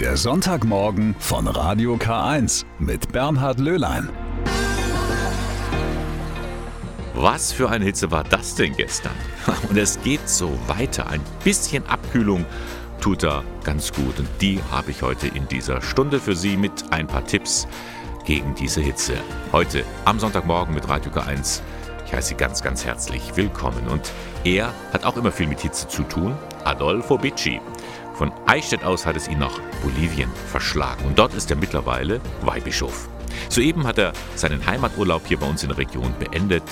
Der Sonntagmorgen von Radio K1 mit Bernhard Löhlein. Was für eine Hitze war das denn gestern? Und es geht so weiter. Ein bisschen Abkühlung tut da ganz gut. Und die habe ich heute in dieser Stunde für Sie mit ein paar Tipps gegen diese Hitze. Heute am Sonntagmorgen mit Radio K1. Ich heiße Sie ganz, ganz herzlich willkommen. Und er hat auch immer viel mit Hitze zu tun. Adolfo Bicci. Von Eichstätt aus hat es ihn nach Bolivien verschlagen und dort ist er mittlerweile Weihbischof. Soeben hat er seinen Heimaturlaub hier bei uns in der Region beendet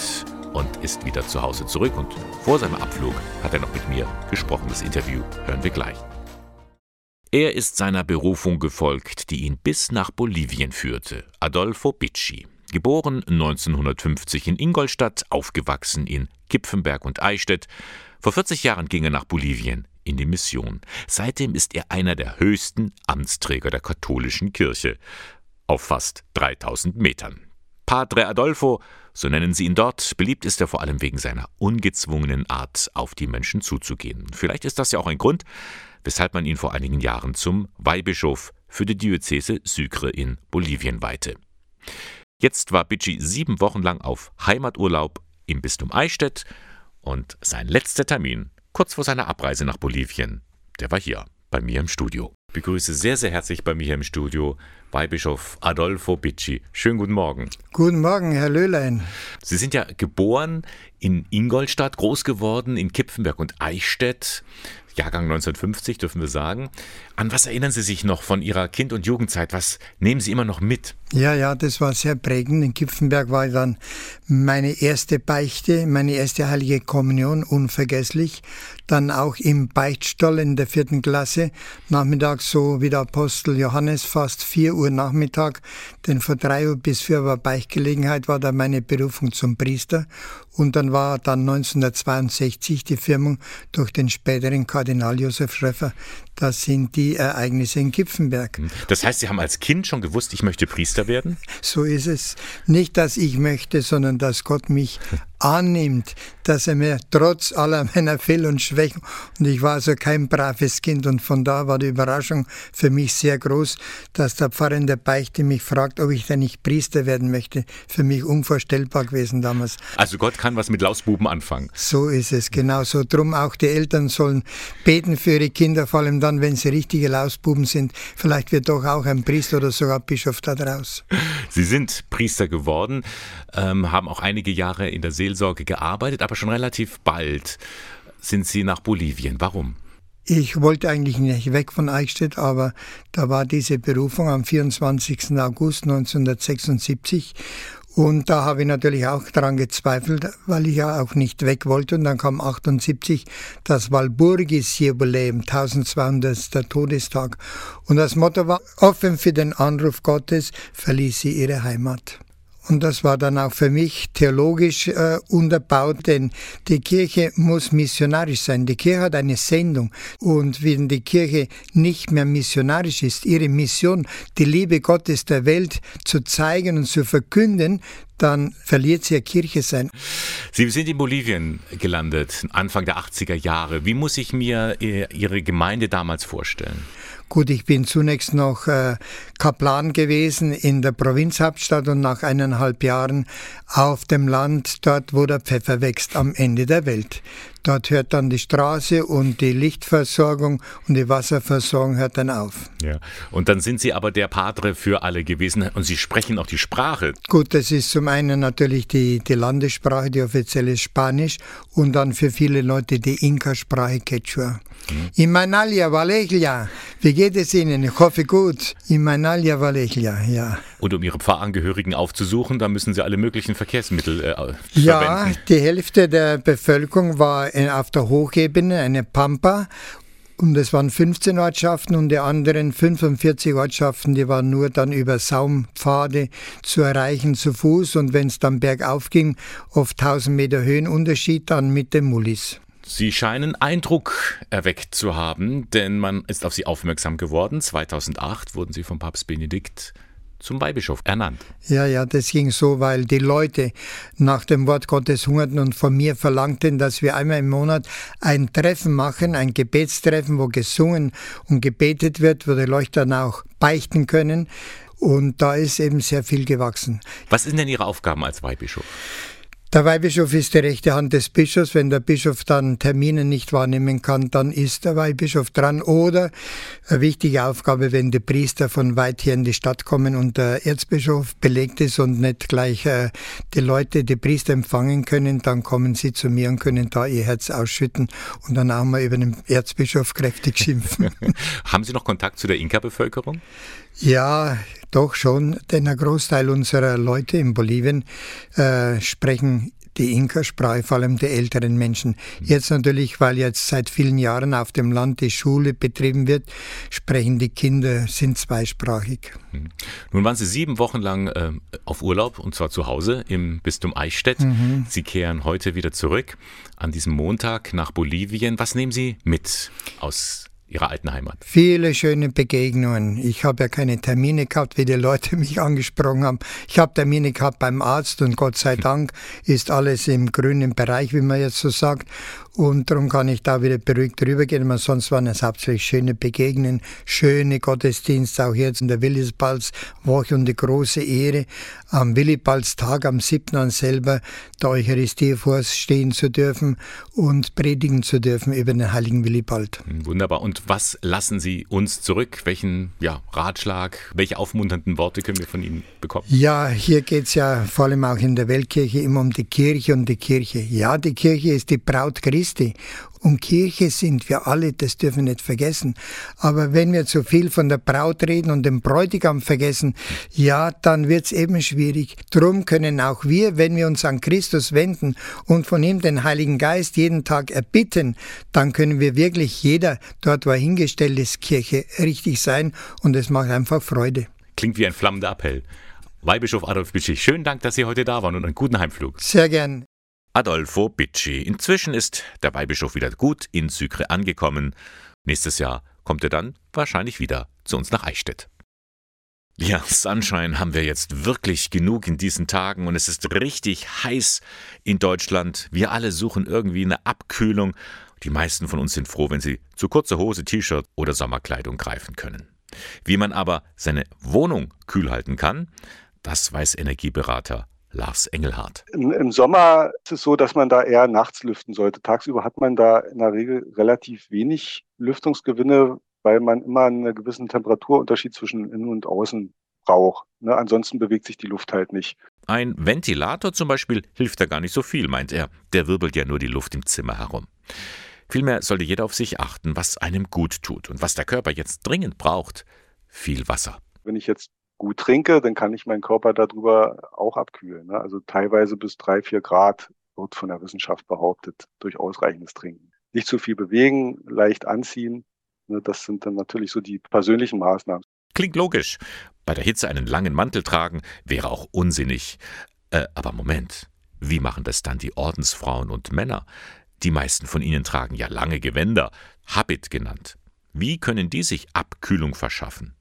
und ist wieder zu Hause zurück. Und vor seinem Abflug hat er noch mit mir gesprochen. Das Interview hören wir gleich. Er ist seiner Berufung gefolgt, die ihn bis nach Bolivien führte. Adolfo Bicci. Geboren 1950 in Ingolstadt, aufgewachsen in Kipfenberg und Eichstätt. Vor 40 Jahren ging er nach Bolivien in die Mission. Seitdem ist er einer der höchsten Amtsträger der katholischen Kirche. Auf fast 3000 Metern. Padre Adolfo, so nennen sie ihn dort, beliebt ist er vor allem wegen seiner ungezwungenen Art, auf die Menschen zuzugehen. Vielleicht ist das ja auch ein Grund, weshalb man ihn vor einigen Jahren zum Weihbischof für die Diözese Sucre in Bolivien weihte. Jetzt war Bicci sieben Wochen lang auf Heimaturlaub im Bistum Eichstätt und sein letzter Termin kurz vor seiner Abreise nach Bolivien, der war hier bei mir im Studio. Ich begrüße sehr, sehr herzlich bei mir hier im Studio Weihbischof Adolfo Bicci. Schönen guten Morgen. Guten Morgen, Herr Löhlein. Sie sind ja geboren in Ingolstadt, groß geworden in Kipfenberg und Eichstätt. Jahrgang 1950, dürfen wir sagen. An was erinnern Sie sich noch von Ihrer Kind- und Jugendzeit? Was nehmen Sie immer noch mit? Ja, ja, das war sehr prägend. In Kipfenberg war dann meine erste Beichte, meine erste heilige Kommunion, unvergesslich. Dann auch im Beichtstall in der vierten Klasse, nachmittags so wie der Apostel Johannes, fast vier Uhr Nachmittag, denn vor drei Uhr bis vier war Beichtgelegenheit, war dann meine Berufung zum Priester. Und dann war dann 1962 die Firmung durch den späteren Kardinal Josef Schröffer. Das sind die Ereignisse in Kipfenberg. Das heißt, Sie haben als Kind schon gewusst, ich möchte Priester werden? So ist es. Nicht, dass ich möchte, sondern dass Gott mich annimmt, dass er mir trotz aller meiner Fehl und Schwächen, und ich war also kein braves Kind, und von da war die Überraschung für mich sehr groß, dass der Pfarrer in der Beichte mich fragt, ob ich denn nicht Priester werden möchte. Für mich unvorstellbar gewesen damals. Also Gott kann was mit Lausbuben anfangen. So ist es, genau so. Drum auch die Eltern sollen beten für ihre Kinder, vor allem dann, wenn sie richtige Lausbuben sind. Vielleicht wird doch auch ein Priester oder sogar Bischof daraus. Sie sind Priester geworden, ähm, haben auch einige Jahre in der Seelsorge gearbeitet, aber schon relativ bald sind Sie nach Bolivien. Warum? Ich wollte eigentlich nicht weg von Eichstätt, aber da war diese Berufung am 24. August 1976 und da habe ich natürlich auch daran gezweifelt, weil ich ja auch nicht weg wollte. Und dann kam 78 das Walburgis-Jubiläum, 1200. Todestag. Und das Motto war, offen für den Anruf Gottes verließ sie ihre Heimat. Und das war dann auch für mich theologisch äh, unterbaut, denn die Kirche muss missionarisch sein. Die Kirche hat eine Sendung. Und wenn die Kirche nicht mehr missionarisch ist, ihre Mission, die Liebe Gottes der Welt zu zeigen und zu verkünden, dann verliert sie ihr Kirche sein. Sie sind in Bolivien gelandet, Anfang der 80er Jahre. Wie muss ich mir äh, Ihre Gemeinde damals vorstellen? Gut, ich bin zunächst noch äh, Kaplan gewesen in der Provinzhauptstadt und nach eineinhalb Jahren auf dem Land, dort wo der Pfeffer wächst, am Ende der Welt. Dort hört dann die Straße und die Lichtversorgung und die Wasserversorgung hört dann auf. Ja, und dann sind Sie aber der Padre für alle gewesen und Sie sprechen auch die Sprache. Gut, das ist zum einen natürlich die, die Landessprache, die offizielle Spanisch und dann für viele Leute die Inka-Sprache Quechua. Mhm. Imanalia Valejla, wie geht es Ihnen? Ich hoffe gut. Imanalia Valejla, ja. Und um Ihre Pfarrangehörigen aufzusuchen, da müssen Sie alle möglichen Verkehrsmittel äh, verwenden. Ja, die Hälfte der Bevölkerung war auf der Hochebene, eine Pampa. Und es waren 15 Ortschaften und die anderen 45 Ortschaften, die waren nur dann über Saumpfade zu erreichen zu Fuß. Und wenn es dann bergauf ging, oft 1000 Meter Höhenunterschied, dann mit dem Mullis. Sie scheinen Eindruck erweckt zu haben, denn man ist auf Sie aufmerksam geworden. 2008 wurden Sie vom Papst Benedikt zum Weihbischof ernannt. Ja, ja, das ging so, weil die Leute nach dem Wort Gottes hungerten und von mir verlangten, dass wir einmal im Monat ein Treffen machen, ein Gebetstreffen, wo gesungen und gebetet wird, wo die Leute dann auch beichten können. Und da ist eben sehr viel gewachsen. Was sind denn Ihre Aufgaben als Weihbischof? Der Weihbischof ist die rechte Hand des Bischofs. Wenn der Bischof dann Termine nicht wahrnehmen kann, dann ist der Weihbischof dran. Oder eine wichtige Aufgabe, wenn die Priester von weit hier in die Stadt kommen und der Erzbischof belegt ist und nicht gleich äh, die Leute, die Priester empfangen können, dann kommen sie zu mir und können da ihr Herz ausschütten und dann auch mal über den Erzbischof kräftig schimpfen. Haben Sie noch Kontakt zu der Inka-Bevölkerung? Ja, doch schon, denn ein Großteil unserer Leute in Bolivien äh, sprechen die Inka-Sprache, vor allem die älteren Menschen. Jetzt natürlich, weil jetzt seit vielen Jahren auf dem Land die Schule betrieben wird, sprechen die Kinder, sind zweisprachig. Mhm. Nun waren Sie sieben Wochen lang äh, auf Urlaub und zwar zu Hause im Bistum Eichstätt. Mhm. Sie kehren heute wieder zurück an diesem Montag nach Bolivien. Was nehmen Sie mit aus Ihrer alten Heimat? Viele schöne Begegnungen. Ich habe ja keine Termine gehabt, wie die Leute mich angesprochen haben. Ich habe Termine gehabt beim Arzt und Gott sei Dank ist alles im grünen Bereich, wie man jetzt so sagt. Und darum kann ich da wieder beruhigt rübergehen. Aber sonst waren es hauptsächlich schöne Begegnungen, schöne Gottesdienste, auch jetzt in der Willibald's-Woche und die große Ehre, am Willibaldstag, am 7. an selber, der Eucharistie vorstehen zu dürfen und predigen zu dürfen über den heiligen Willibald. Wunderbar. Und was lassen Sie uns zurück? Welchen ja, Ratschlag, welche aufmunternden Worte können wir von Ihnen bekommen? Ja, hier geht es ja vor allem auch in der Weltkirche immer um die Kirche und die Kirche. Ja, die Kirche ist die Braut Christi. Und Kirche sind wir alle, das dürfen wir nicht vergessen. Aber wenn wir zu viel von der Braut reden und dem Bräutigam vergessen, ja, dann wird es eben schwierig. Drum können auch wir, wenn wir uns an Christus wenden und von ihm den Heiligen Geist jeden Tag erbitten, dann können wir wirklich jeder dort, wo er hingestellt ist, Kirche richtig sein und es macht einfach Freude. Klingt wie ein flammender Appell. Weihbischof Adolf Bitschig, schönen Dank, dass Sie heute da waren und einen guten Heimflug. Sehr gern. Adolfo Bicci. Inzwischen ist der Weihbischof wieder gut in Sucre angekommen. Nächstes Jahr kommt er dann wahrscheinlich wieder zu uns nach Eichstätt. Ja, Sunshine haben wir jetzt wirklich genug in diesen Tagen und es ist richtig heiß in Deutschland. Wir alle suchen irgendwie eine Abkühlung. Die meisten von uns sind froh, wenn sie zu kurzer Hose, T-Shirt oder Sommerkleidung greifen können. Wie man aber seine Wohnung kühl halten kann, das weiß Energieberater Lars Engelhardt. Im, Sommer ist es so, dass man da eher nachts lüften sollte. Tagsüber hat man da in der Regel relativ wenig Lüftungsgewinne, weil man immer einen gewissen Temperaturunterschied zwischen innen und außen braucht. Ne? Ansonsten bewegt sich die Luft halt nicht. Ein Ventilator zum Beispiel hilft da gar nicht so viel, meint er. Der wirbelt ja nur die Luft im Zimmer herum. Vielmehr sollte jeder auf sich achten, was einem gut tut und was der Körper jetzt dringend braucht. Viel Wasser. Wenn ich jetzt gut trinke, dann kann ich meinen Körper darüber auch abkühlen. Ne? Also teilweise bis drei, vier Grad wird von der Wissenschaft behauptet, durch ausreichendes Trinken. Nicht zu viel bewegen, leicht anziehen. Ne? Das sind dann natürlich so die persönlichen Maßnahmen. Klingt logisch. Bei der Hitze einen langen Mantel tragen wäre auch unsinnig. Äh, aber Moment, wie machen das dann die Ordensfrauen und Männer? Die meisten von ihnen tragen ja lange Gewänder, Habit genannt. Wie können die sich Abkühlung verschaffen?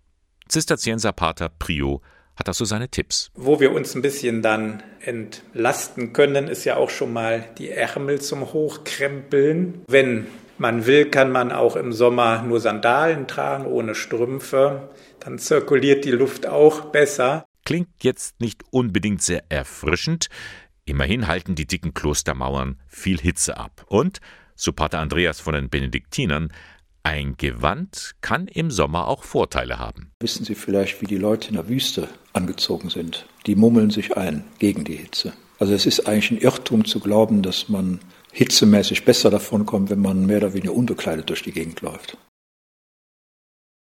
Zisterzienserpater Prio hat da so seine Tipps. Wo wir uns ein bisschen dann entlasten können, ist ja auch schon mal die Ärmel zum Hochkrempeln. Wenn man will, kann man auch im Sommer nur Sandalen tragen, ohne Strümpfe. Dann zirkuliert die Luft auch besser. Klingt jetzt nicht unbedingt sehr erfrischend. Immerhin halten die dicken Klostermauern viel Hitze ab. Und, so Pater Andreas von den Benediktinern, ein Gewand kann im Sommer auch Vorteile haben. Wissen Sie vielleicht, wie die Leute in der Wüste angezogen sind? Die mummeln sich ein gegen die Hitze. Also es ist eigentlich ein Irrtum zu glauben, dass man hitzemäßig besser davon kommt, wenn man mehr oder weniger unbekleidet durch die Gegend läuft.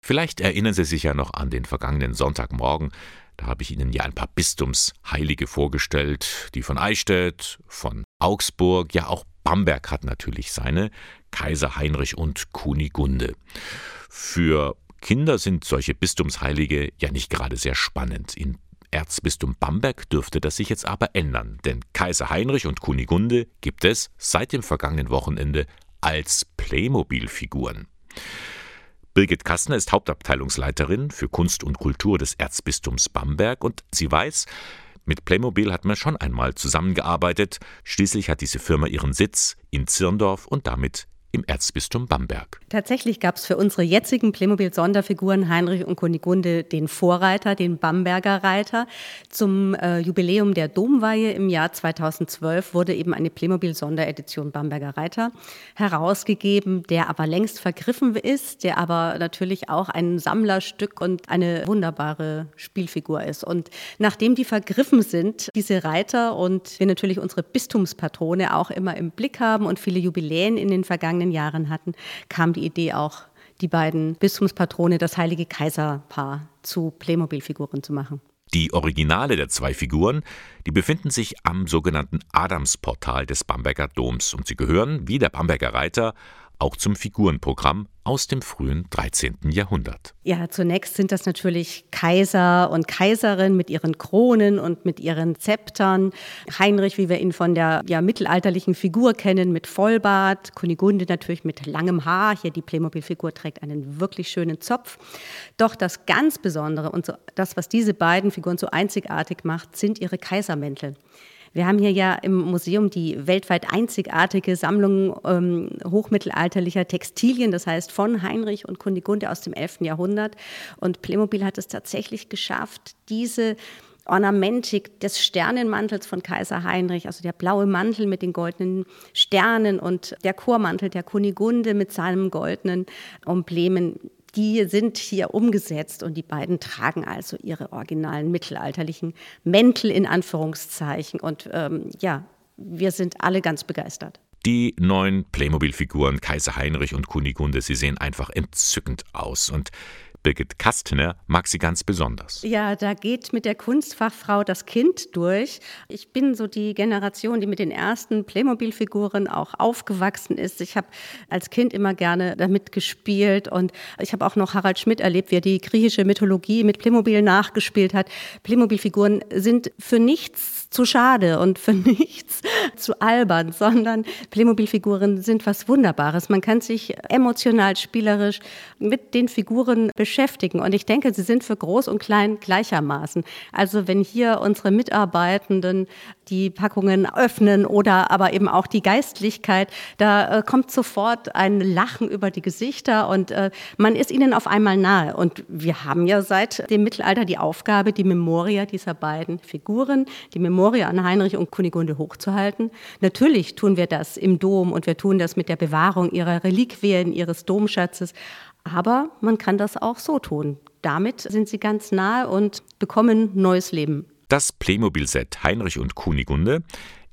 Vielleicht erinnern Sie sich ja noch an den vergangenen Sonntagmorgen. Da habe ich Ihnen ja ein paar Bistumsheilige vorgestellt, die von Eichstätt, von Augsburg, ja auch Bamberg hat natürlich seine, Kaiser Heinrich und Kunigunde. Für Kinder sind solche Bistumsheilige ja nicht gerade sehr spannend. In Erzbistum Bamberg dürfte das sich jetzt aber ändern, denn Kaiser Heinrich und Kunigunde gibt es seit dem vergangenen Wochenende als Playmobil-Figuren. Birgit Kastner ist Hauptabteilungsleiterin für Kunst und Kultur des Erzbistums Bamberg und sie weiß, mit Playmobil hat man schon einmal zusammengearbeitet. Schließlich hat diese Firma ihren Sitz in Zirndorf und damit im Erzbistum Bamberg. Tatsächlich gab es für unsere jetzigen Playmobil-Sonderfiguren Heinrich und Kunigunde den Vorreiter, den Bamberger Reiter. Zum äh, Jubiläum der Domweihe im Jahr 2012 wurde eben eine Playmobil-Sonderedition Bamberger Reiter herausgegeben, der aber längst vergriffen ist, der aber natürlich auch ein Sammlerstück und eine wunderbare Spielfigur ist. Und nachdem die vergriffen sind, diese Reiter und wir natürlich unsere Bistumspatrone auch immer im Blick haben und viele Jubiläen in den vergangenen vergangenen Jahren hatten, kam die Idee auch, die beiden Bistumspatrone, das heilige Kaiserpaar, zu Playmobil-Figuren zu machen. Die Originale der zwei Figuren, die befinden sich am sogenannten Adamsportal des Bamberger Doms und sie gehören, wie der Bamberger Reiter, auch zum Figurenprogramm aus dem frühen 13. Jahrhundert. Ja, zunächst sind das natürlich Kaiser und Kaiserinnen mit ihren Kronen und mit ihren Zeptern. Heinrich, wie wir ihn von der ja, mittelalterlichen Figur kennen, mit Vollbart. Kunigunde natürlich mit langem Haar. Hier die Playmobil-Figur trägt einen wirklich schönen Zopf. Doch das ganz Besondere und so, das, was diese beiden Figuren so einzigartig macht, sind ihre Kaisermäntel. Wir haben hier ja im Museum die weltweit einzigartige Sammlung ähm, hochmittelalterlicher Textilien, das heißt von Heinrich und Kunigunde aus dem 11. Jahrhundert. Und Playmobil hat es tatsächlich geschafft, diese Ornamentik des Sternenmantels von Kaiser Heinrich, also der blaue Mantel mit den goldenen Sternen und der Chormantel der Kunigunde mit seinem goldenen Emblemen die sind hier umgesetzt und die beiden tragen also ihre originalen mittelalterlichen Mäntel in Anführungszeichen. Und ähm, ja, wir sind alle ganz begeistert. Die neuen Playmobil-Figuren Kaiser Heinrich und Kunigunde, sie sehen einfach entzückend aus. Und Birgit Kastner mag sie ganz besonders. Ja, da geht mit der Kunstfachfrau das Kind durch. Ich bin so die Generation, die mit den ersten Playmobil-Figuren auch aufgewachsen ist. Ich habe als Kind immer gerne damit gespielt und ich habe auch noch Harald Schmidt erlebt, wie er die griechische Mythologie mit Playmobil nachgespielt hat. Playmobil-Figuren sind für nichts zu schade und für nichts zu albern, sondern Playmobil-Figuren sind was Wunderbares. Man kann sich emotional, spielerisch mit den Figuren beschäftigen. Und ich denke, sie sind für Groß und Klein gleichermaßen. Also wenn hier unsere Mitarbeitenden die Packungen öffnen oder aber eben auch die Geistlichkeit, da äh, kommt sofort ein Lachen über die Gesichter und äh, man ist ihnen auf einmal nahe. Und wir haben ja seit dem Mittelalter die Aufgabe, die Memoria dieser beiden Figuren, die Memoria an Heinrich und Kunigunde hochzuhalten. Natürlich tun wir das im Dom und wir tun das mit der Bewahrung ihrer Reliquien, ihres Domschatzes. Aber man kann das auch so tun. Damit sind sie ganz nahe und bekommen neues Leben. Das Playmobil-Set Heinrich und Kunigunde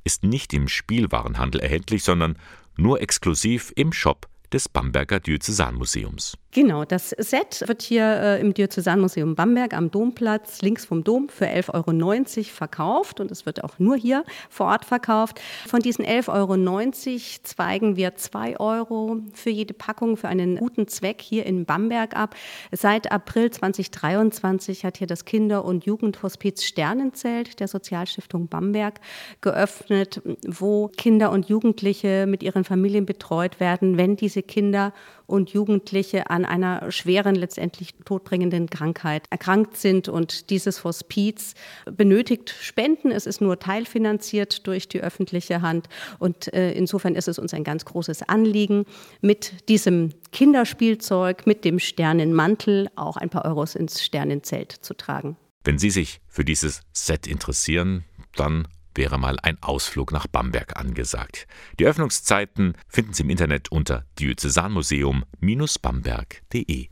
ist nicht im Spielwarenhandel erhältlich, sondern nur exklusiv im Shop des Bamberger Diözesanmuseums. Genau, das Set wird hier äh, im Diözesanmuseum Bamberg am Domplatz links vom Dom für 11,90 Euro verkauft und es wird auch nur hier vor Ort verkauft. Von diesen 11,90 Euro zweigen wir 2 Euro für jede Packung für einen guten Zweck hier in Bamberg ab. Seit April 2023 hat hier das Kinder- und Jugendhospiz Sternenzelt der Sozialstiftung Bamberg geöffnet, wo Kinder und Jugendliche mit ihren Familien betreut werden, wenn diese Kinder und Jugendliche an einer schweren, letztendlich todbringenden Krankheit erkrankt sind. Und dieses Hospiz benötigt Spenden. Es ist nur teilfinanziert durch die öffentliche Hand. Und äh, insofern ist es uns ein ganz großes Anliegen, mit diesem Kinderspielzeug, mit dem Sternenmantel auch ein paar Euros ins Sternenzelt zu tragen. Wenn Sie sich für dieses Set interessieren, dann wäre mal ein Ausflug nach Bamberg angesagt. Die Öffnungszeiten finden Sie im Internet unter diözesanmuseum-bamberg.de.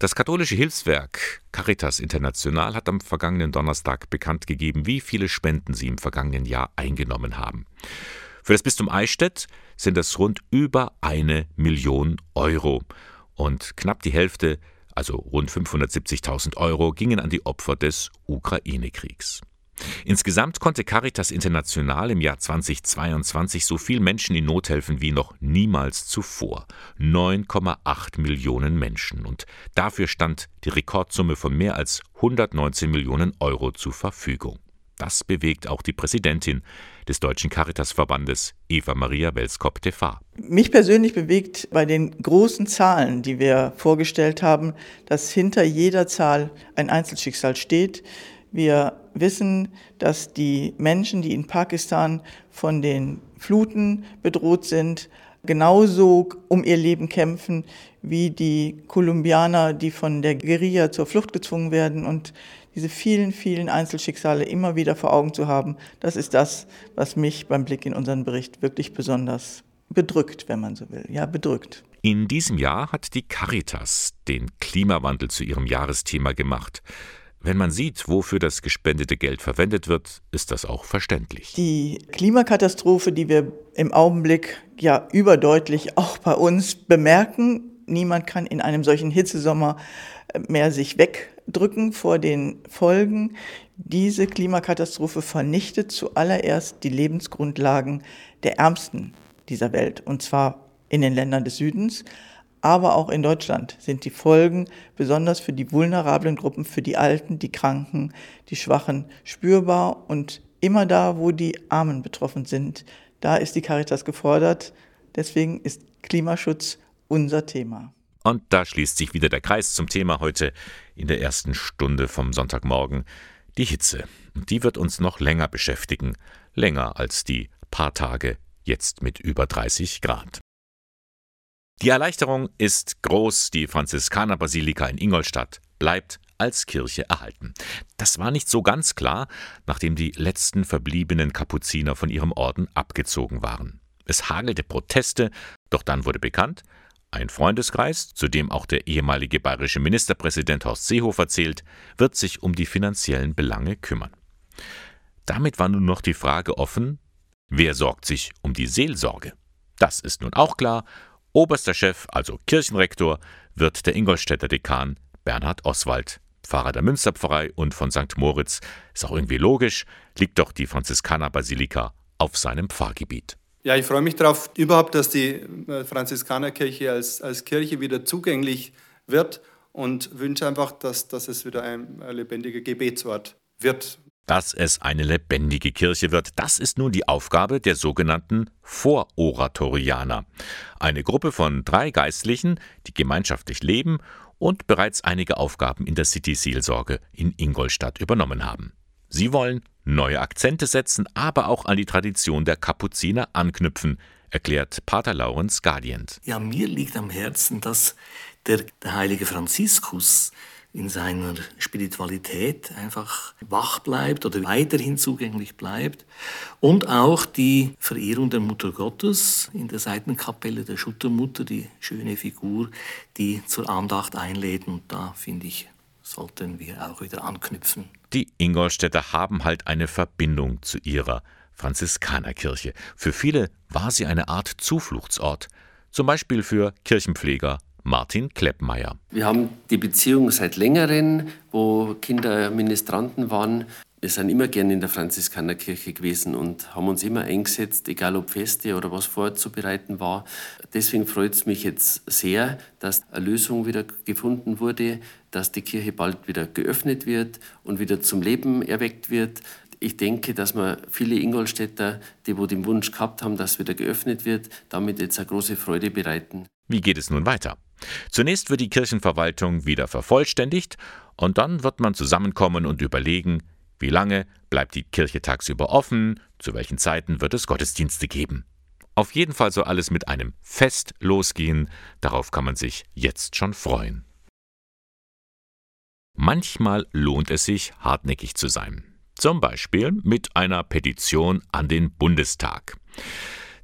Das katholische Hilfswerk Caritas International hat am vergangenen Donnerstag bekannt gegeben, wie viele Spenden sie im vergangenen Jahr eingenommen haben. Für das Bistum Eichstätt sind es rund über eine Million Euro und knapp die Hälfte, also rund 570.000 Euro, gingen an die Opfer des Ukraine-Kriegs. Insgesamt konnte Caritas International im Jahr 2022 so viel Menschen in Not helfen wie noch niemals zuvor. 9,8 Millionen Menschen. Und dafür stand die Rekordsumme von mehr als 119 Millionen Euro zur Verfügung. Das bewegt auch die Präsidentin des Deutschen Caritasverbandes, Eva Maria Welskop-Tefa. Mich persönlich bewegt bei den großen Zahlen, die wir vorgestellt haben, dass hinter jeder Zahl ein Einzelschicksal steht. Wir wissen, dass die Menschen, die in Pakistan von den Fluten bedroht sind, genauso um ihr Leben kämpfen wie die Kolumbianer, die von der Guerilla zur Flucht gezwungen werden und diese vielen, vielen Einzelschicksale immer wieder vor Augen zu haben, das ist das, was mich beim Blick in unseren Bericht wirklich besonders bedrückt, wenn man so will. Ja, bedrückt. In diesem Jahr hat die Caritas den Klimawandel zu ihrem Jahresthema gemacht. Wenn man sieht, wofür das gespendete Geld verwendet wird, ist das auch verständlich. Die Klimakatastrophe, die wir im Augenblick ja überdeutlich auch bei uns bemerken, niemand kann in einem solchen Hitzesommer mehr sich wegdrücken vor den Folgen. Diese Klimakatastrophe vernichtet zuallererst die Lebensgrundlagen der Ärmsten dieser Welt, und zwar in den Ländern des Südens, aber auch in Deutschland sind die Folgen besonders für die vulnerablen Gruppen, für die Alten, die Kranken, die Schwachen spürbar und immer da, wo die Armen betroffen sind, da ist die Caritas gefordert. Deswegen ist Klimaschutz unser Thema. Und da schließt sich wieder der Kreis zum Thema heute in der ersten Stunde vom Sonntagmorgen. Die Hitze. Und die wird uns noch länger beschäftigen. Länger als die paar Tage jetzt mit über 30 Grad. Die Erleichterung ist groß. Die Franziskanerbasilika in Ingolstadt bleibt als Kirche erhalten. Das war nicht so ganz klar, nachdem die letzten verbliebenen Kapuziner von ihrem Orden abgezogen waren. Es hagelte Proteste, doch dann wurde bekannt, ein Freundeskreis, zu dem auch der ehemalige bayerische Ministerpräsident Horst Seehofer zählt, wird sich um die finanziellen Belange kümmern. Damit war nun noch die Frage offen, wer sorgt sich um die Seelsorge? Das ist nun auch klar. Oberster Chef, also Kirchenrektor, wird der Ingolstädter Dekan Bernhard Oswald. Pfarrer der Münsterpfarrei und von St. Moritz. Ist auch irgendwie logisch, liegt doch die Franziskanerbasilika auf seinem Pfarrgebiet. Ja, ich freue mich darauf, überhaupt, dass die äh, Franziskanerkirche als, als Kirche wieder zugänglich wird und wünsche einfach, dass, dass es wieder ein, ein lebendiger Gebetsort wird. Dass es eine lebendige Kirche wird, das ist nun die Aufgabe der sogenannten Vororatorianer. Eine Gruppe von drei Geistlichen, die gemeinschaftlich leben und bereits einige Aufgaben in der City-Seelsorge in Ingolstadt übernommen haben. Sie wollen neue Akzente setzen, aber auch an die Tradition der Kapuziner anknüpfen, erklärt Pater Laurens Gardient. Ja, mir liegt am Herzen, dass der, der heilige Franziskus in seiner Spiritualität einfach wach bleibt oder weiterhin zugänglich bleibt. Und auch die Verehrung der Mutter Gottes in der Seitenkapelle der Schuttermutter, die schöne Figur, die zur Andacht einlädt. Und da finde ich, sollten wir auch wieder anknüpfen. Die Ingolstädter haben halt eine Verbindung zu ihrer Franziskanerkirche. Für viele war sie eine Art Zufluchtsort, zum Beispiel für Kirchenpfleger Martin Kleppmeier. Wir haben die Beziehung seit längerem, wo Kinder Ministranten waren. Wir sind immer gerne in der Franziskanerkirche gewesen und haben uns immer eingesetzt, egal ob Feste oder was vorzubereiten war. Deswegen freut es mich jetzt sehr, dass eine Lösung wieder gefunden wurde, dass die Kirche bald wieder geöffnet wird und wieder zum Leben erweckt wird. Ich denke, dass wir viele Ingolstädter, die wo den Wunsch gehabt haben, dass wieder geöffnet wird, damit jetzt eine große Freude bereiten. Wie geht es nun weiter? Zunächst wird die Kirchenverwaltung wieder vervollständigt und dann wird man zusammenkommen und überlegen, wie lange bleibt die Kirche tagsüber offen, zu welchen Zeiten wird es Gottesdienste geben. Auf jeden Fall soll alles mit einem Fest losgehen, darauf kann man sich jetzt schon freuen. Manchmal lohnt es sich, hartnäckig zu sein. Zum Beispiel mit einer Petition an den Bundestag.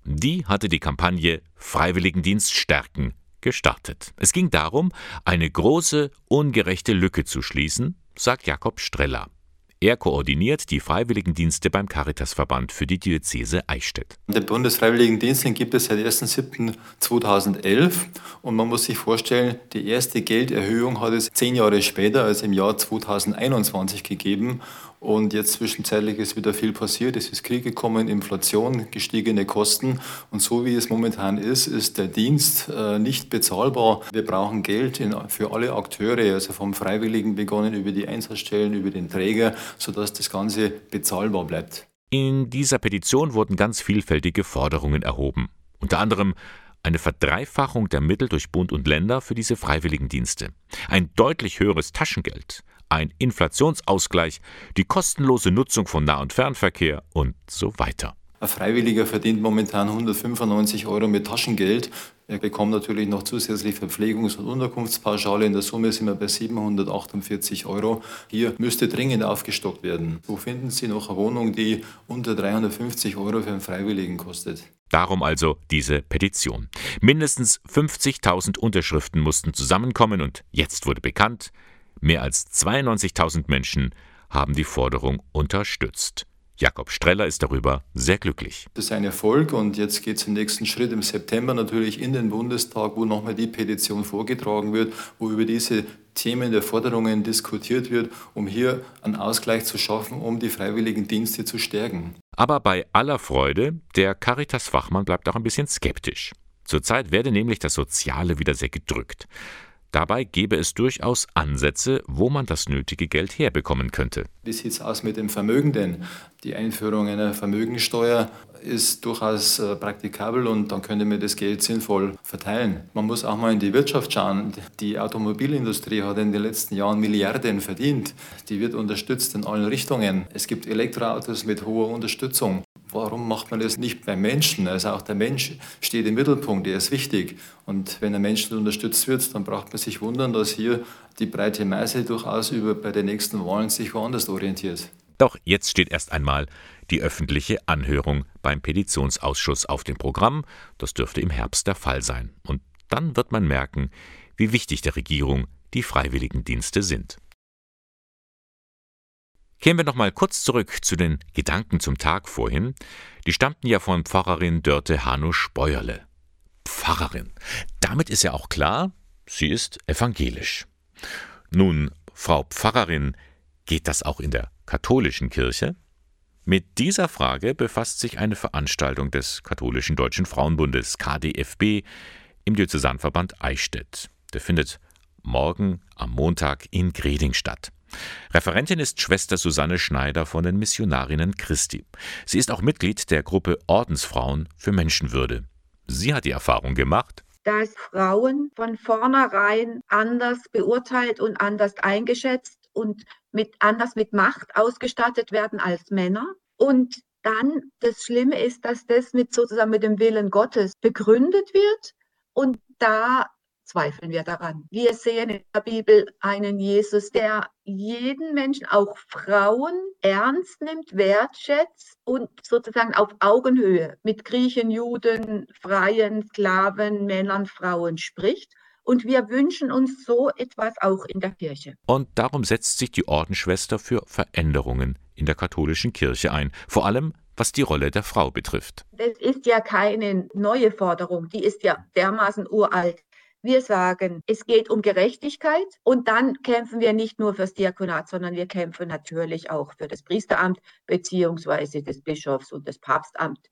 Die hatte die Kampagne Freiwilligendienst stärken gestartet. Es ging darum, eine große, ungerechte Lücke zu schließen, sagt Jakob Streller. Er koordiniert die Freiwilligendienste beim Caritasverband für die Diözese Eichstätt. Der Bundesfreiwilligendienst gibt es seit 1.7.2011 und man muss sich vorstellen, die erste Gelderhöhung hat es zehn Jahre später, also im Jahr 2021 gegeben Und jetzt zwischenzeitlich ist wieder viel passiert. Es ist Krieg gekommen, Inflation, gestiegene Kosten. Und so wie es momentan ist, ist der Dienst äh, nicht bezahlbar. Wir brauchen Geld für alle Akteure, also vom Freiwilligen begonnen über die Einsatzstellen, über den Träger, sodass das Ganze bezahlbar bleibt. In dieser Petition wurden ganz vielfältige Forderungen erhoben. Unter anderem eine Verdreifachung der Mittel durch Bund und Länder für diese Freiwilligendienste, ein deutlich höheres Taschengeld, ein Inflationsausgleich, die kostenlose Nutzung von Nah- und Fernverkehr und so weiter. Ein Freiwilliger verdient momentan 195 Euro mit Taschengeld. Er bekommt natürlich noch zusätzlich Verpflegungs- und Unterkunftspauschale. In der Summe sind wir bei 748 Euro. Hier müsste dringend aufgestockt werden. Wo finden Sie noch eine Wohnung, die unter 350 Euro für einen Freiwilligen kostet? Darum also diese Petition. Mindestens 50.000 Unterschriften mussten zusammenkommen und jetzt wurde bekannt, mehr als 92.000 Menschen haben die Forderung unterstützt. Jakob Streller ist darüber sehr glücklich. Das ist ein Erfolg und jetzt geht es im nächsten Schritt im September natürlich in den Bundestag, wo nochmal die Petition vorgetragen wird, wo über diese Themen der Forderungen diskutiert wird, um hier einen Ausgleich zu schaffen, um die freiwilligen Dienste zu stärken. Aber bei aller Freude, der Caritas-Fachmann bleibt auch ein bisschen skeptisch. Zurzeit werde nämlich das Soziale wieder sehr gedrückt. Dabei gäbe es durchaus Ansätze, wo man das nötige Geld herbekommen könnte. Wie sieht es aus mit dem Vermögen denn? Die Einführung einer Vermögensteuer ist durchaus äh, praktikabel und dann könnte man das Geld sinnvoll verteilen. Man muss auch mal in die Wirtschaft schauen. Die Automobilindustrie hat in den letzten Jahren Milliarden verdient. Die wird unterstützt in allen Richtungen. Es gibt Elektroautos mit hoher Unterstützung. Warum macht man das nicht beim Menschen? Also auch der Mensch steht im Mittelpunkt, er ist wichtig. Und wenn ein Mensch unterstützt wird, dann braucht man sich wundern, dass hier die breite Masse durchaus über bei den nächsten Wahlen sich woanders orientiert. Doch jetzt steht erst einmal die öffentliche Anhörung beim Petitionsausschuss auf dem Programm. Das dürfte im Herbst der Fall sein. Und dann wird man merken, wie wichtig der Regierung die Freiwilligendienste sind. Kehren wir noch mal kurz zurück zu den Gedanken zum Tag vorhin. Die stammten ja von Pfarrerin Dörte Hanusch Bäuerle. Pfarrerin. Damit ist ja auch klar, sie ist evangelisch. Nun, Frau Pfarrerin, geht das auch in der katholischen Kirche? Mit dieser Frage befasst sich eine Veranstaltung des Katholischen Deutschen Frauenbundes KDFB im Diözesanverband Eichstätt. Der findet morgen am Montag in Greding statt. Referentin ist Schwester Susanne Schneider von den Missionarinnen Christi. Sie ist auch Mitglied der Gruppe Ordensfrauen für Menschenwürde. Sie hat die Erfahrung gemacht, dass Frauen von vornherein anders beurteilt und anders eingeschätzt und mit, anders mit Macht ausgestattet werden als Männer. Und dann das Schlimme ist, dass das mit sozusagen mit dem Willen Gottes begründet wird. Und da zweifeln wir daran. Wir sehen in der Bibel einen Jesus, der jeden Menschen, auch Frauen, ernst nimmt, wertschätzt und sozusagen auf Augenhöhe mit Griechen, Juden, Freien, Sklaven, Männern, Frauen spricht. Und wir wünschen uns so etwas auch in der Kirche. Und darum setzt sich die Ordensschwester für Veränderungen in der katholischen Kirche ein, vor allem was die Rolle der Frau betrifft. Das ist ja keine neue Forderung, die ist ja dermaßen uralt. Wir sagen, es geht um Gerechtigkeit und dann kämpfen wir nicht nur fürs Diakonat, sondern wir kämpfen natürlich auch für das Priesteramt beziehungsweise des Bischofs und das Papstamt.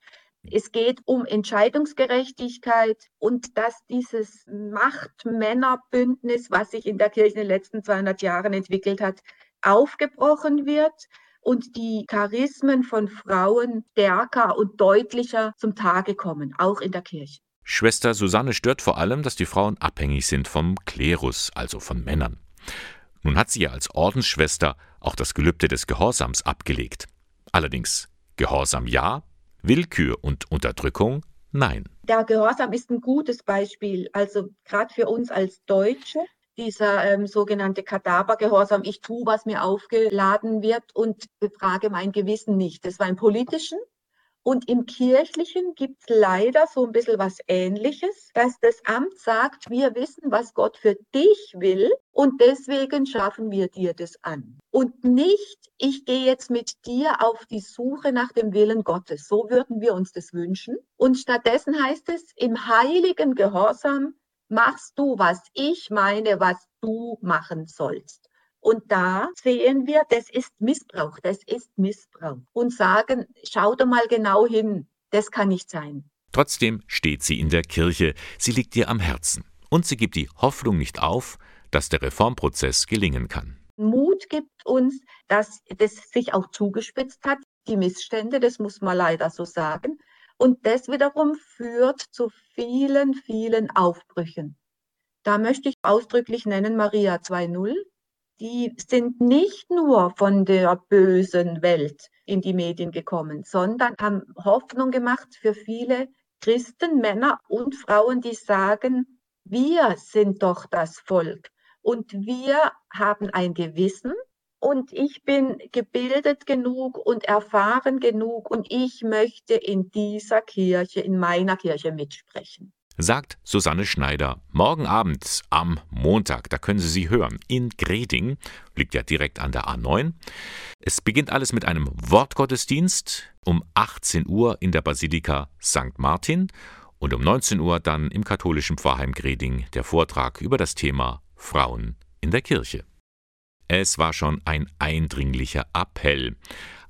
Es geht um Entscheidungsgerechtigkeit und dass dieses Macht-Männer-Bündnis, was sich in der Kirche in den letzten 200 Jahren entwickelt hat, aufgebrochen wird und die Charismen von Frauen stärker und deutlicher zum Tage kommen, auch in der Kirche. Schwester Susanne stört vor allem, dass die Frauen abhängig sind vom Klerus, also von Männern. Nun hat sie ja als Ordensschwester auch das Gelübde des Gehorsams abgelegt. Allerdings Gehorsam ja, Willkür und Unterdrückung nein. Der Gehorsam ist ein gutes Beispiel, also gerade für uns als Deutsche, dieser ähm, sogenannte Kadavergehorsam, ich tue, was mir aufgeladen wird und befrage mein Gewissen nicht. Das war im politischen und im Kirchlichen gibt es leider so ein bisschen was Ähnliches, dass das Amt sagt, wir wissen, was Gott für dich will und deswegen schaffen wir dir das an. Und nicht, ich gehe jetzt mit dir auf die Suche nach dem Willen Gottes. So würden wir uns das wünschen. Und stattdessen heißt es, im heiligen Gehorsam machst du, was ich meine, was du machen sollst. Und da sehen wir, das ist Missbrauch, das ist Missbrauch. Und sagen, schau doch mal genau hin, das kann nicht sein. Trotzdem steht sie in der Kirche, sie liegt ihr am Herzen. Und sie gibt die Hoffnung nicht auf, dass der Reformprozess gelingen kann. Mut gibt uns, dass das sich auch zugespitzt hat, die Missstände, das muss man leider so sagen. Und das wiederum führt zu vielen, vielen Aufbrüchen. Da möchte ich ausdrücklich nennen Maria 2.0. Die sind nicht nur von der bösen Welt in die Medien gekommen, sondern haben Hoffnung gemacht für viele Christen, Männer und Frauen, die sagen, wir sind doch das Volk und wir haben ein Gewissen und ich bin gebildet genug und erfahren genug und ich möchte in dieser Kirche, in meiner Kirche mitsprechen. Sagt Susanne Schneider. Morgen Abend am Montag, da können Sie sie hören, in Greding, liegt ja direkt an der A9. Es beginnt alles mit einem Wortgottesdienst um 18 Uhr in der Basilika St. Martin und um 19 Uhr dann im katholischen Pfarrheim Greding der Vortrag über das Thema Frauen in der Kirche. Es war schon ein eindringlicher Appell.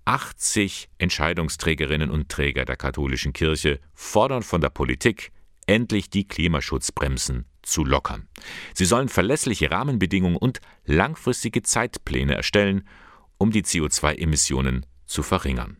80 Entscheidungsträgerinnen und Träger der katholischen Kirche fordern von der Politik, endlich die Klimaschutzbremsen zu lockern. Sie sollen verlässliche Rahmenbedingungen und langfristige Zeitpläne erstellen, um die CO2-Emissionen zu verringern.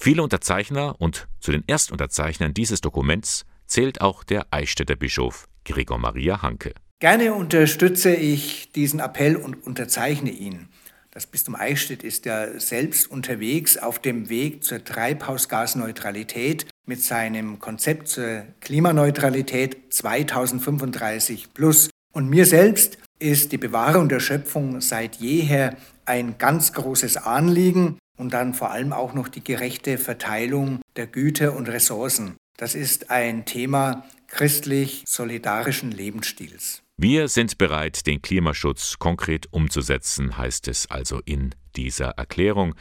Viele Unterzeichner und zu den Erstunterzeichnern dieses Dokuments zählt auch der Eichstätter Bischof Gregor Maria Hanke. Gerne unterstütze ich diesen Appell und unterzeichne ihn. Das Bistum Eichstätt ist ja selbst unterwegs auf dem Weg zur Treibhausgasneutralität mit seinem Konzept zur Klimaneutralität 2035 plus. Und mir selbst ist die Bewahrung der Schöpfung seit jeher ein ganz großes Anliegen und dann vor allem auch noch die gerechte Verteilung der Güter und Ressourcen. Das ist ein Thema christlich-solidarischen Lebensstils. Wir sind bereit, den Klimaschutz konkret umzusetzen, heißt es also in dieser Erklärung,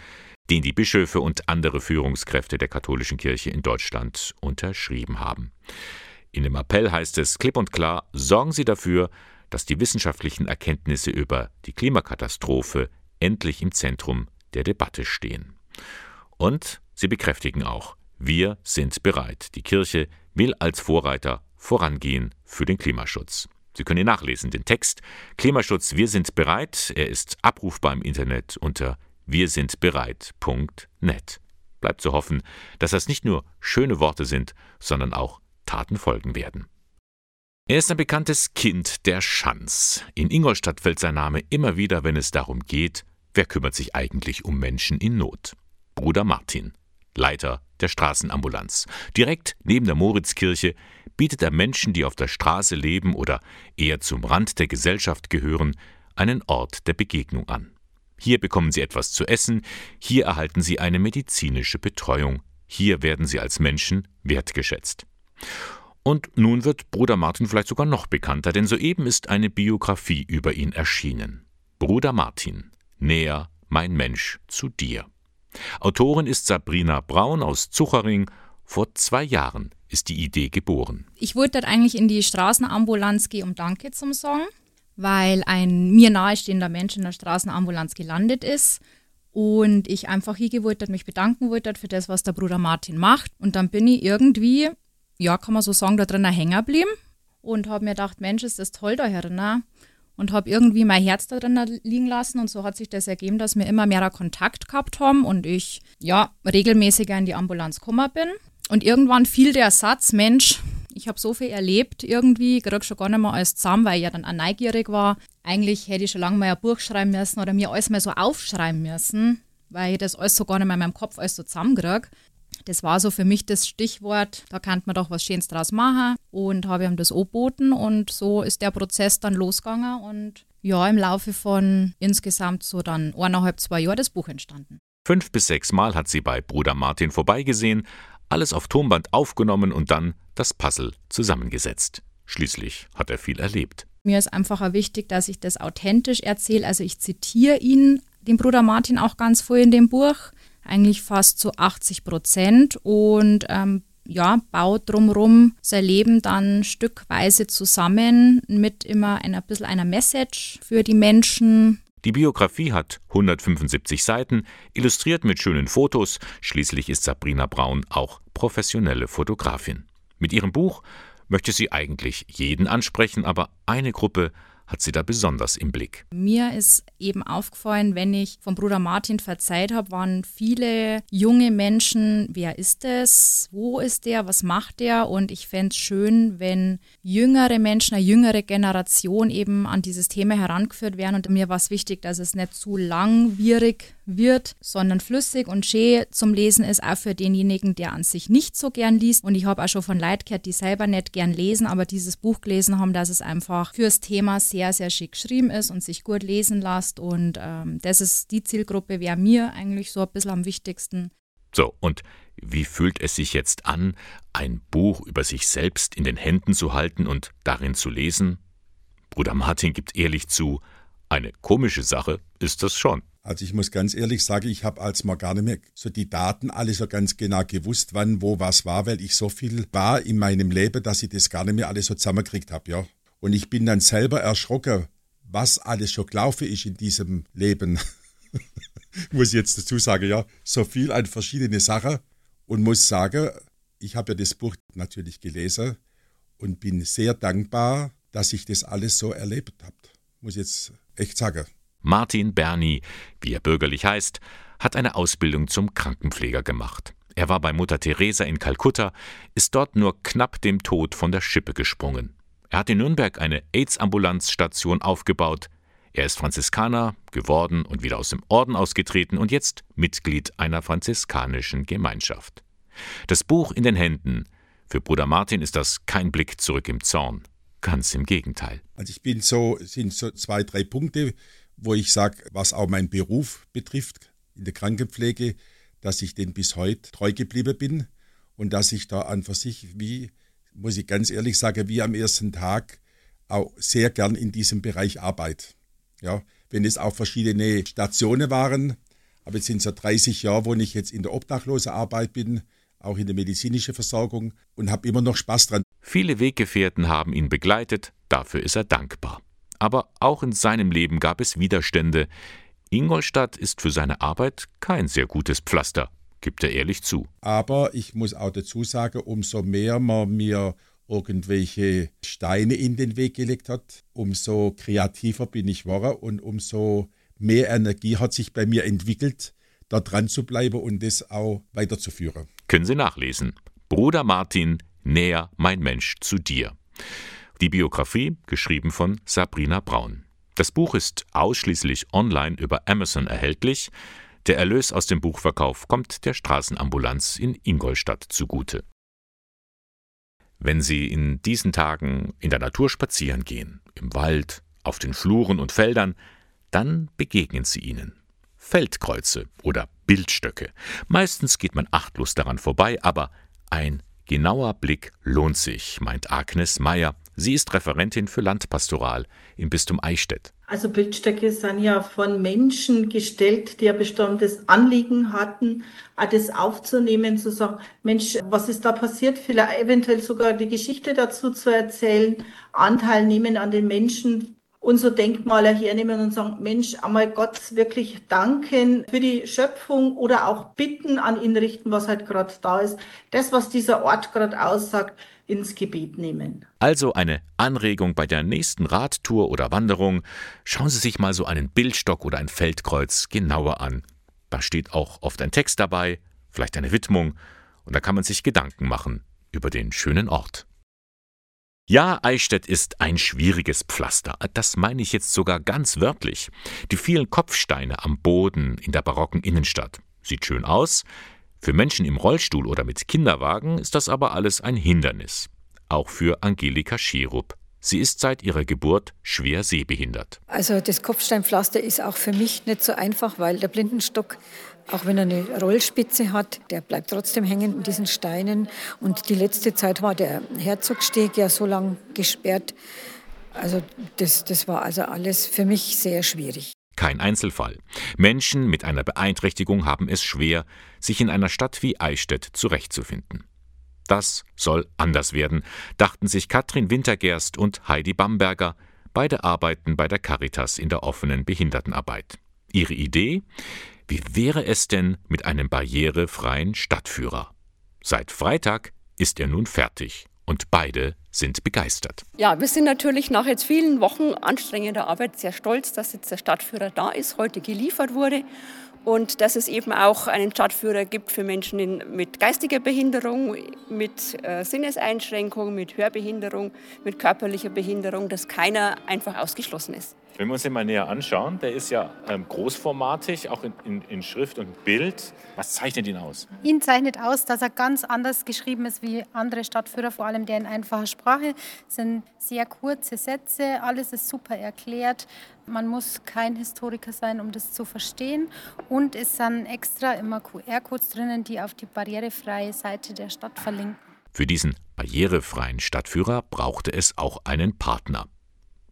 den die Bischöfe und andere Führungskräfte der katholischen Kirche in Deutschland unterschrieben haben. In dem Appell heißt es klipp und klar, sorgen Sie dafür, dass die wissenschaftlichen Erkenntnisse über die Klimakatastrophe endlich im Zentrum der Debatte stehen. Und sie bekräftigen auch, wir sind bereit. Die Kirche will als Vorreiter vorangehen für den Klimaschutz. Sie können ihn nachlesen, den Text Klimaschutz, wir sind bereit. Er ist abrufbar im Internet unter wirsindbereit.net. Bleibt zu hoffen, dass das nicht nur schöne Worte sind, sondern auch Taten folgen werden. Er ist ein bekanntes Kind der Schanz. In Ingolstadt fällt sein Name immer wieder, wenn es darum geht, wer kümmert sich eigentlich um Menschen in Not. Bruder Martin, Leiter der Straßenambulanz. Direkt neben der Moritzkirche bietet er Menschen, die auf der Straße leben oder eher zum Rand der Gesellschaft gehören, einen Ort der Begegnung an. Hier bekommen sie etwas zu essen, hier erhalten sie eine medizinische Betreuung, hier werden sie als Menschen wertgeschätzt. Und nun wird Bruder Martin vielleicht sogar noch bekannter, denn soeben ist eine Biografie über ihn erschienen. Bruder Martin, näher mein Mensch zu dir. Autorin ist Sabrina Braun aus Zuchering. Vor zwei Jahren ist die Idee geboren. Ich wollte dort eigentlich in die Straßenambulanz gehen, um Danke zum Song, weil ein mir nahestehender Mensch in der Straßenambulanz gelandet ist und ich einfach hier gewollt hat, mich bedanken wollte für das, was der Bruder Martin macht. Und dann bin ich irgendwie, ja, kann man so sagen, da drinnen hängen geblieben und habe mir gedacht, Mensch, ist das toll da drinnen. Und habe irgendwie mein Herz da drinnen liegen lassen und so hat sich das ergeben, dass wir immer mehr Kontakt gehabt haben und ich, ja, regelmäßiger in die Ambulanz gekommen bin. Und irgendwann fiel der Satz, Mensch, ich habe so viel erlebt irgendwie, krieg schon gar nicht mehr alles zusammen, weil ich ja dann auch neugierig war. Eigentlich hätte ich schon lange mal ein Buch schreiben müssen oder mir alles mal so aufschreiben müssen, weil ich das alles so gar nicht mehr in meinem Kopf alles so zusammenkriege. Das war so für mich das Stichwort, da kann man doch was Schönes draus machen und habe ihm das angeboten und so ist der Prozess dann losgegangen und ja, im Laufe von insgesamt so dann eineinhalb, zwei Jahren das Buch entstanden. Fünf bis sechs Mal hat sie bei Bruder Martin vorbeigesehen, alles auf Tonband aufgenommen und dann das Puzzle zusammengesetzt. Schließlich hat er viel erlebt. Mir ist einfach wichtig, dass ich das authentisch erzähle. Also ich zitiere ihn, den Bruder Martin, auch ganz voll in dem Buch, eigentlich fast zu 80 Prozent und ähm, ja, baut drumherum sein Leben dann stückweise zusammen mit immer ein bisschen einer Message für die Menschen. Die Biografie hat 175 Seiten, illustriert mit schönen Fotos. Schließlich ist Sabrina Braun auch professionelle Fotografin. Mit ihrem Buch möchte sie eigentlich jeden ansprechen, aber eine Gruppe hat sie da besonders im Blick. Mir ist eben aufgefallen, wenn ich vom Bruder Martin verzeiht habe, waren viele junge Menschen, wer ist es, wo ist der, was macht der? Und ich fände es schön, wenn jüngere Menschen, eine jüngere Generation eben an dieses Thema herangeführt werden. Und mir war es wichtig, dass es nicht zu langwierig wird, sondern flüssig und schön zum Lesen ist, auch für denjenigen, der an sich nicht so gern liest. Und ich habe auch schon von Leuten gehört, die selber nicht gern lesen, aber dieses Buch gelesen haben, dass es einfach fürs Thema sehr, sehr schick geschrieben ist und sich gut lesen lässt. Und ähm, das ist die Zielgruppe, wäre mir eigentlich so ein bisschen am wichtigsten. So, und wie fühlt es sich jetzt an, ein Buch über sich selbst in den Händen zu halten und darin zu lesen? Bruder Martin gibt ehrlich zu, eine komische Sache ist das schon. Also ich muss ganz ehrlich sagen, ich habe als mal gar nicht mehr so die Daten alle so ganz genau gewusst, wann, wo, was war, weil ich so viel war in meinem Leben, dass ich das gar nicht mehr alles so zusammengekriegt habe, ja. Und ich bin dann selber erschrocken, was alles schon gelaufen ist in diesem Leben. muss ich jetzt dazu sagen, ja, so viel an verschiedene Sachen und muss sagen, ich habe ja das Buch natürlich gelesen und bin sehr dankbar, dass ich das alles so erlebt habe. Muss ich jetzt echt sagen. Martin Berni, wie er bürgerlich heißt, hat eine Ausbildung zum Krankenpfleger gemacht. Er war bei Mutter Teresa in Kalkutta, ist dort nur knapp dem Tod von der Schippe gesprungen. Er hat in Nürnberg eine AIDS-Ambulanzstation aufgebaut. Er ist Franziskaner geworden und wieder aus dem Orden ausgetreten und jetzt Mitglied einer franziskanischen Gemeinschaft. Das Buch in den Händen. Für Bruder Martin ist das kein Blick zurück im Zorn. Ganz im Gegenteil. Also ich bin so, sind so zwei, drei Punkte, wo ich sage, was auch meinen Beruf betrifft, in der Krankenpflege, dass ich den bis heute treu geblieben bin und dass ich da an für sich, wie, muss ich ganz ehrlich sagen, wie am ersten Tag auch sehr gern in diesem Bereich arbeite. Ja, wenn es auch verschiedene Stationen waren, aber jetzt sind so 30 Jahre, wo ich jetzt in der Obdachlosenarbeit bin, auch in der medizinischen Versorgung und habe immer noch Spaß dran. Viele Weggefährten haben ihn begleitet, dafür ist er dankbar. Aber auch in seinem Leben gab es Widerstände. Ingolstadt ist für seine Arbeit kein sehr gutes Pflaster, gibt er ehrlich zu. Aber ich muss auch dazu sagen, umso mehr man mir irgendwelche Steine in den Weg gelegt hat, umso kreativer bin ich geworden und umso mehr Energie hat sich bei mir entwickelt, da dran zu bleiben und das auch weiterzuführen. Können Sie nachlesen. Bruder Martin, näher mein Mensch zu dir. Die Biografie, geschrieben von Sabrina Braun. Das Buch ist ausschließlich online über Amazon erhältlich. Der Erlös aus dem Buchverkauf kommt der Straßenambulanz in Ingolstadt zugute. Wenn Sie in diesen Tagen in der Natur spazieren gehen, im Wald, auf den Fluren und Feldern, dann begegnen Sie ihnen. Feldkreuze oder Bildstöcke. Meistens geht man achtlos daran vorbei, aber ein genauer Blick lohnt sich, meint Agnes Meyer. Sie ist Referentin für Landpastoral im Bistum Eichstätt. Also Bildstöcke sind ja von Menschen gestellt, die ein bestimmtes Anliegen hatten, das aufzunehmen, zu sagen, Mensch, was ist da passiert? Vielleicht eventuell sogar die Geschichte dazu zu erzählen, Anteil nehmen an den Menschen, unsere Denkmaler hernehmen und sagen, Mensch, einmal Gott wirklich danken für die Schöpfung oder auch bitten an ihn richten, was halt gerade da ist. Das, was dieser Ort gerade aussagt, ins Gebet nehmen. Also eine Anregung bei der nächsten Radtour oder Wanderung. Schauen Sie sich mal so einen Bildstock oder ein Feldkreuz genauer an. Da steht auch oft ein Text dabei, vielleicht eine Widmung, und da kann man sich Gedanken machen über den schönen Ort. Ja, Eichstätt ist ein schwieriges Pflaster. Das meine ich jetzt sogar ganz wörtlich. Die vielen Kopfsteine am Boden in der barocken Innenstadt. Sieht schön aus. Für Menschen im Rollstuhl oder mit Kinderwagen ist das aber alles ein Hindernis. Auch für Angelika Scherub. Sie ist seit ihrer Geburt schwer sehbehindert. Also das Kopfsteinpflaster ist auch für mich nicht so einfach, weil der Blindenstock, auch wenn er eine Rollspitze hat, der bleibt trotzdem hängen in diesen Steinen. Und die letzte Zeit war der Herzogsteg ja so lang gesperrt. Also das, das war also alles für mich sehr schwierig. Kein Einzelfall. Menschen mit einer Beeinträchtigung haben es schwer, sich in einer Stadt wie Eichstätt zurechtzufinden. Das soll anders werden, dachten sich Katrin Wintergerst und Heidi Bamberger. Beide arbeiten bei der Caritas in der offenen Behindertenarbeit. Ihre Idee? Wie wäre es denn mit einem barrierefreien Stadtführer? Seit Freitag ist er nun fertig und beide sind begeistert. Ja, wir sind natürlich nach jetzt vielen Wochen anstrengender Arbeit sehr stolz, dass jetzt der Stadtführer da ist, heute geliefert wurde und dass es eben auch einen Stadtführer gibt für Menschen mit geistiger Behinderung, mit äh, Sinneseinschränkung, mit Hörbehinderung, mit körperlicher Behinderung, dass keiner einfach ausgeschlossen ist. Wenn wir uns den mal näher anschauen, der ist ja ähm, großformatig, auch in, in, in, Schrift und Bild. Was zeichnet ihn aus? Ihn zeichnet aus, dass er ganz anders geschrieben ist wie andere Stadtführer, vor allem der in einfacher Sprache. Es sind sehr kurze Sätze, alles ist super erklärt. Man muss kein Historiker sein, um das zu verstehen. Und es sind extra immer QR-Codes drinnen, die auf die barrierefreie Seite der Stadt verlinken. Für diesen barrierefreien Stadtführer brauchte es auch einen Partner.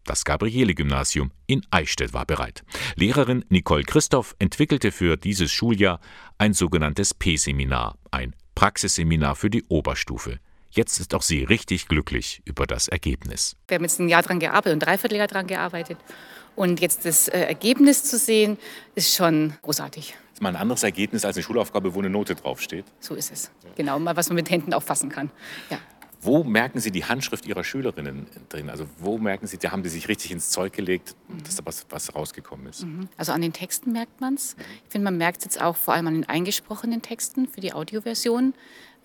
Das Gabriele-Gymnasium in Eichstätt war bereit. Lehrerin Nicole Christoph entwickelte für dieses Schuljahr ein sogenanntes P-Seminar, ein Praxisseminar für die Oberstufe. Jetzt ist auch sie richtig glücklich über das Ergebnis. Wir haben jetzt ein Jahr daran gearbeitet, ein Dreivierteljahr daran gearbeitet. Und jetzt das äh, Ergebnis zu sehen, ist schon großartig. Das ist mal ein anderes Ergebnis als eine Schulaufgabe, wo eine Note draufsteht. So ist es. Genau, mal was man mit Händen auch fassen kann. Ja. Wo merken Sie die Handschrift Ihrer Schülerinnen drin? Also wo merken Sie, da haben die sich richtig ins Zeug gelegt, dass da was, was rausgekommen ist? Mhm. Also an den Texten merkt man es. Ich finde, man merkt es jetzt auch vor allem an den eingesprochenen Texten für die Audioversion,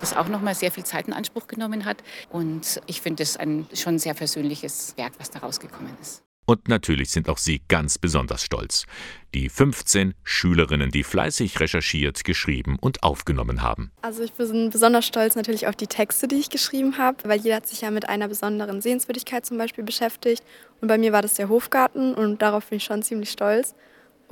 das auch nochmal sehr viel Zeit in Anspruch genommen hat. Und ich finde es ein schon sehr persönliches Werk, was da rausgekommen ist. Und natürlich sind auch Sie ganz besonders stolz. Die 15 Schülerinnen, die fleißig recherchiert, geschrieben und aufgenommen haben. Also ich bin besonders stolz natürlich auf die Texte, die ich geschrieben habe, weil jeder hat sich ja mit einer besonderen Sehenswürdigkeit zum Beispiel beschäftigt. Und bei mir war das der Hofgarten und darauf bin ich schon ziemlich stolz.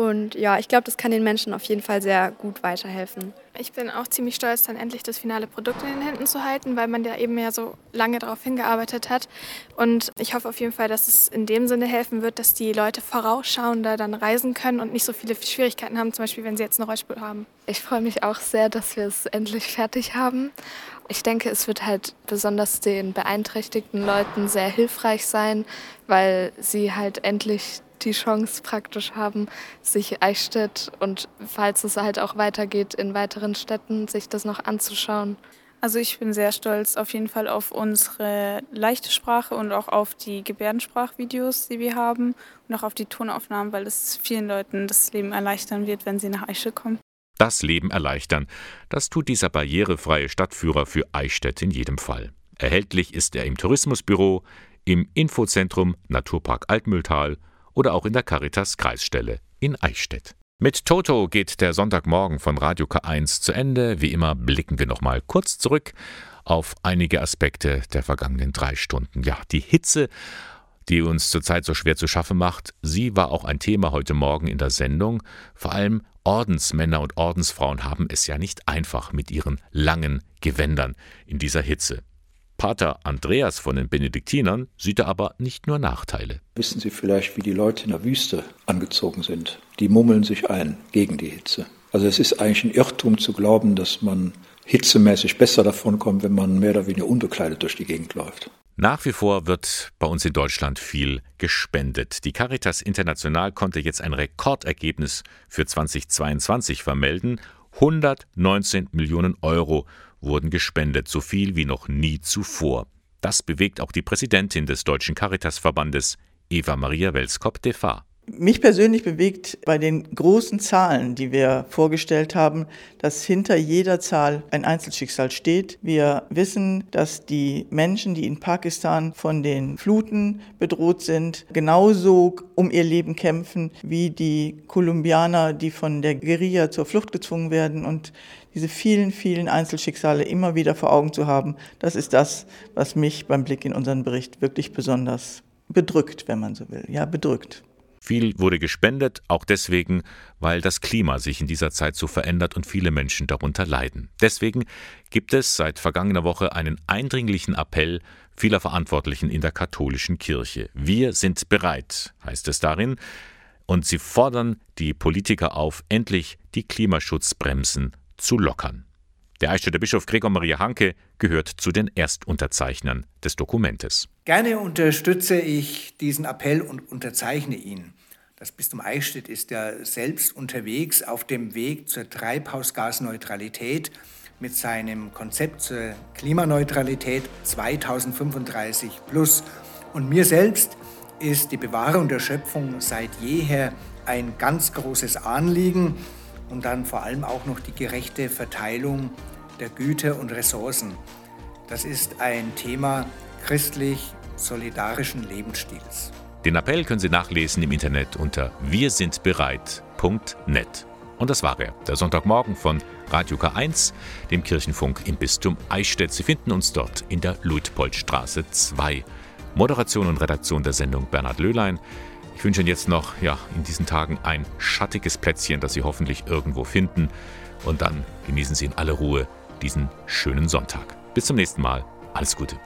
Und ja, ich glaube, das kann den Menschen auf jeden Fall sehr gut weiterhelfen. Ich bin auch ziemlich stolz, dann endlich das finale Produkt in den Händen zu halten, weil man ja eben ja so lange darauf hingearbeitet hat. Und ich hoffe auf jeden Fall, dass es in dem Sinne helfen wird, dass die Leute vorausschauender dann reisen können und nicht so viele Schwierigkeiten haben, zum Beispiel wenn sie jetzt eine Rollspur haben. Ich freue mich auch sehr, dass wir es endlich fertig haben. Ich denke, es wird halt besonders den beeinträchtigten Leuten sehr hilfreich sein, weil sie halt endlich die Chance praktisch haben, sich Eichstätt und falls es halt auch weitergeht in weiteren Städten, sich das noch anzuschauen. Also ich bin sehr stolz auf jeden Fall auf unsere leichte Sprache und auch auf die Gebärdensprachvideos, die wir haben und auch auf die Tonaufnahmen, weil es vielen Leuten das Leben erleichtern wird, wenn sie nach Eichstätt kommen. Das Leben erleichtern, das tut dieser barrierefreie Stadtführer für Eichstätt in jedem Fall. Erhältlich ist er im Tourismusbüro, im Infozentrum Naturpark Altmühltal oder auch in der Caritas Kreisstelle in Eichstätt. Mit Toto geht der Sonntagmorgen von Radio K1 zu Ende. Wie immer blicken wir noch mal kurz zurück auf einige Aspekte der vergangenen drei Stunden. Ja, die Hitze, die uns zurzeit so schwer zu schaffen macht, sie war auch ein Thema heute Morgen in der Sendung. Vor allem Ordensmänner und Ordensfrauen haben es ja nicht einfach mit ihren langen Gewändern in dieser Hitze. Pater Andreas von den Benediktinern sieht er aber nicht nur Nachteile. Wissen Sie vielleicht, wie die Leute in der Wüste angezogen sind? Die mummeln sich ein gegen die Hitze. Also es ist eigentlich ein Irrtum zu glauben, dass man hitzemäßig besser davon kommt, wenn man mehr oder weniger unbekleidet durch die Gegend läuft. Nach wie vor wird bei uns in Deutschland viel gespendet. Die Caritas International konnte jetzt ein Rekordergebnis für 2022 vermelden. 119 Millionen Euro wurden gespendet, so viel wie noch nie zuvor. Das bewegt auch die Präsidentin des Deutschen Caritasverbandes, Eva Maria Welskop-Defa. Mich persönlich bewegt bei den großen Zahlen, die wir vorgestellt haben, dass hinter jeder Zahl ein Einzelschicksal steht. Wir wissen, dass die Menschen, die in Pakistan von den Fluten bedroht sind, genauso um ihr Leben kämpfen wie die Kolumbianer, die von der Guerilla zur Flucht gezwungen werden. Und diese vielen, vielen Einzelschicksale immer wieder vor Augen zu haben, das ist das, was mich beim Blick in unseren Bericht wirklich besonders bedrückt, wenn man so will. Ja, bedrückt. Viel wurde gespendet, auch deswegen, weil das Klima sich in dieser Zeit so verändert und viele Menschen darunter leiden. Deswegen gibt es seit vergangener Woche einen eindringlichen Appell vieler Verantwortlichen in der katholischen Kirche. Wir sind bereit, heißt es darin, und sie fordern die Politiker auf, endlich die Klimaschutzbremsen zu lockern. Der Eichstätter Bischof Gregor Maria Hanke gehört zu den Erstunterzeichnern des Dokumentes. Gerne unterstütze ich diesen Appell und unterzeichne ihn. Das Bistum Eichstätt ist ja selbst unterwegs auf dem Weg zur Treibhausgasneutralität mit seinem Konzept zur Klimaneutralität 2035 plus. Und mir selbst ist die Bewahrung der Schöpfung seit jeher ein ganz großes Anliegen und dann vor allem auch noch die gerechte Verteilung der Güter und Ressourcen. Das ist ein Thema christlich-solidarischen Lebensstils. Den Appell können Sie nachlesen im Internet unter wirsindbereit.net. Und das war er, der Sonntagmorgen von Radio K1, dem Kirchenfunk im Bistum Eichstätt. Sie finden uns dort in der Luitpoldstraße 2. Moderation und Redaktion der Sendung Bernhard Löhlein. Ich wünsche Ihnen jetzt noch ja, in diesen Tagen ein schattiges Plätzchen, das Sie hoffentlich irgendwo finden. Und dann genießen Sie in aller Ruhe diesen schönen Sonntag. Bis zum nächsten Mal. Alles Gute.